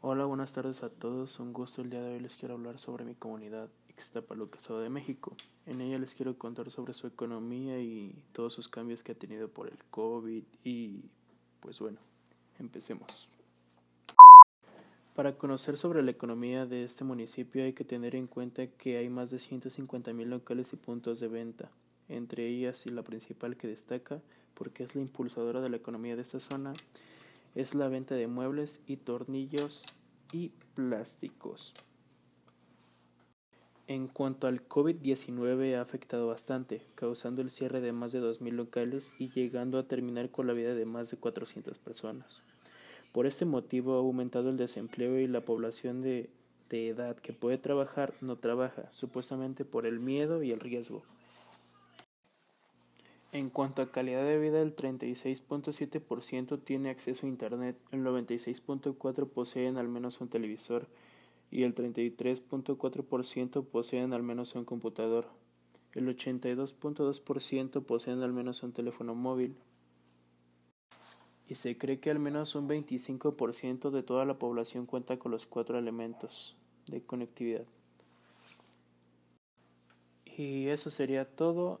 buenas tardes a todos. Un gusto el día de hoy les quiero hablar sobre mi comunidad Ixtapaluca, Estado de México. En ella les quiero contar sobre su economía y todos sus cambios que ha tenido por el COVID y pues bueno, empecemos. Para conocer sobre la economía de este municipio hay que tener en cuenta que hay más de 150 mil locales y puntos de venta, entre ellas y la principal que destaca porque es la impulsadora de la economía de esta zona es la venta de muebles y tornillos y plásticos. En cuanto al COVID-19 ha afectado bastante, causando el cierre de más de 2.000 locales y llegando a terminar con la vida de más de 400 personas. Por este motivo ha aumentado el desempleo y la población de, de edad que puede trabajar no trabaja, supuestamente por el miedo y el riesgo. En cuanto a calidad de vida, el 36.7% tiene acceso a Internet, el 96.4% poseen al menos un televisor y el 33.4% poseen al menos un computador. El 82.2% poseen al menos un teléfono móvil. Y se cree que al menos un 25% de toda la población cuenta con los cuatro elementos de conectividad. Y eso sería todo